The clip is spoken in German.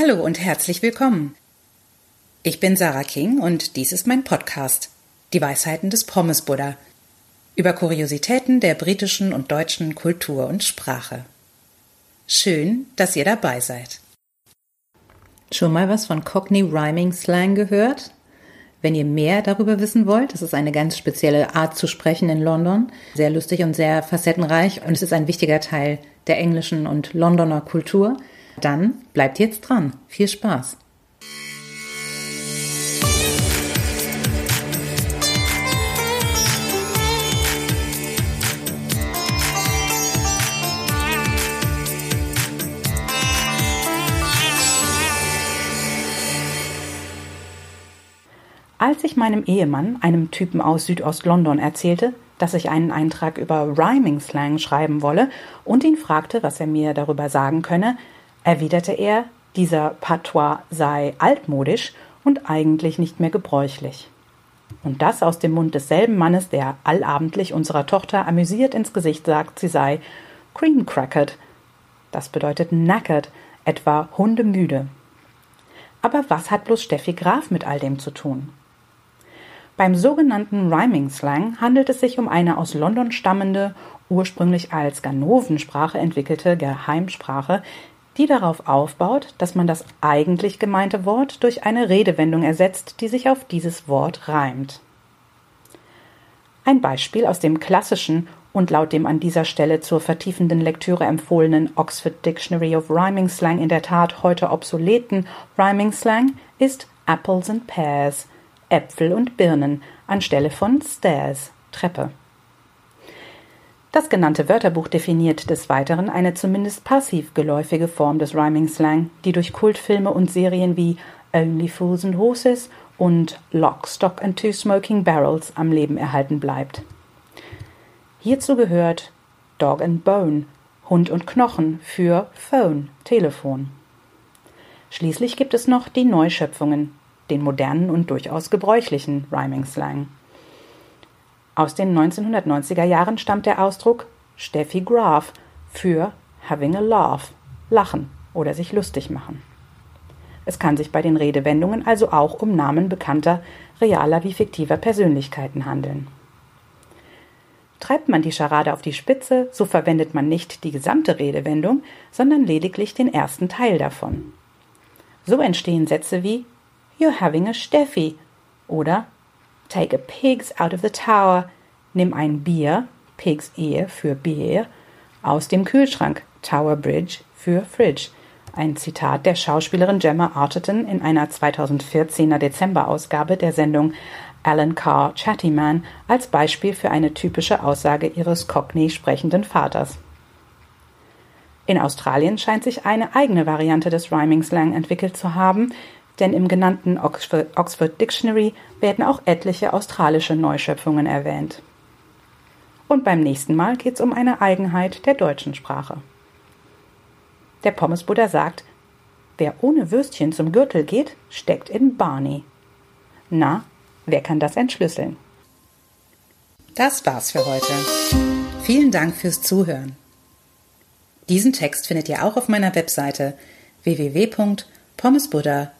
Hallo und herzlich willkommen. Ich bin Sarah King und dies ist mein Podcast, Die Weisheiten des Pommes Buddha, über Kuriositäten der britischen und deutschen Kultur und Sprache. Schön, dass ihr dabei seid. Schon mal was von Cockney Rhyming Slang gehört? Wenn ihr mehr darüber wissen wollt, das ist eine ganz spezielle Art zu sprechen in London, sehr lustig und sehr facettenreich und es ist ein wichtiger Teil der englischen und Londoner Kultur. Dann bleibt jetzt dran. Viel Spaß. Als ich meinem Ehemann, einem Typen aus Südost-London, erzählte, dass ich einen Eintrag über Rhyming Slang schreiben wolle und ihn fragte, was er mir darüber sagen könne, erwiderte er, dieser Patois sei altmodisch und eigentlich nicht mehr gebräuchlich. Und das aus dem Mund desselben Mannes, der allabendlich unserer Tochter amüsiert ins Gesicht sagt, sie sei cream crackered. Das bedeutet knackered, etwa hundemüde. Aber was hat bloß Steffi Graf mit all dem zu tun? Beim sogenannten Rhyming Slang handelt es sich um eine aus London stammende, ursprünglich als Ganovensprache entwickelte Geheimsprache, die darauf aufbaut, dass man das eigentlich gemeinte Wort durch eine Redewendung ersetzt, die sich auf dieses Wort reimt. Ein Beispiel aus dem klassischen und laut dem an dieser Stelle zur vertiefenden Lektüre empfohlenen Oxford Dictionary of Rhyming Slang in der Tat heute obsoleten Rhyming Slang ist Apples and Pears, Äpfel und Birnen, anstelle von Stairs, Treppe. Das genannte Wörterbuch definiert des Weiteren eine zumindest passiv geläufige Form des Rhyming Slang, die durch Kultfilme und Serien wie Only Fools and Horses und Lock, Stock and Two Smoking Barrels am Leben erhalten bleibt. Hierzu gehört Dog and Bone, Hund und Knochen für Phone, Telefon. Schließlich gibt es noch die Neuschöpfungen, den modernen und durchaus gebräuchlichen Rhyming Slang. Aus den 1990er Jahren stammt der Ausdruck Steffi Graf für having a laugh, lachen oder sich lustig machen. Es kann sich bei den Redewendungen also auch um Namen bekannter, realer wie fiktiver Persönlichkeiten handeln. Treibt man die Scharade auf die Spitze, so verwendet man nicht die gesamte Redewendung, sondern lediglich den ersten Teil davon. So entstehen Sätze wie You're having a Steffi oder Take a pigs out of the tower. Nimm ein Bier, Pigs Ehe für Bier, aus dem Kühlschrank, Tower Bridge für Fridge. Ein Zitat der Schauspielerin Gemma Arterton in einer 2014er Dezemberausgabe der Sendung Alan Carr Chattyman als Beispiel für eine typische Aussage ihres Cockney sprechenden Vaters. In Australien scheint sich eine eigene Variante des Rhyming Slang entwickelt zu haben, denn im genannten Oxford, Dictionary werden auch etliche australische Neuschöpfungen erwähnt. Und beim nächsten Mal geht es um eine Eigenheit der deutschen Sprache. Der Pommesbuddha sagt, wer ohne Würstchen zum Gürtel geht, steckt in Barney. Na, wer kann das entschlüsseln? Das war's für heute. Vielen Dank fürs Zuhören. Diesen Text findet ihr auch auf meiner Webseite www.pommesbuddha.com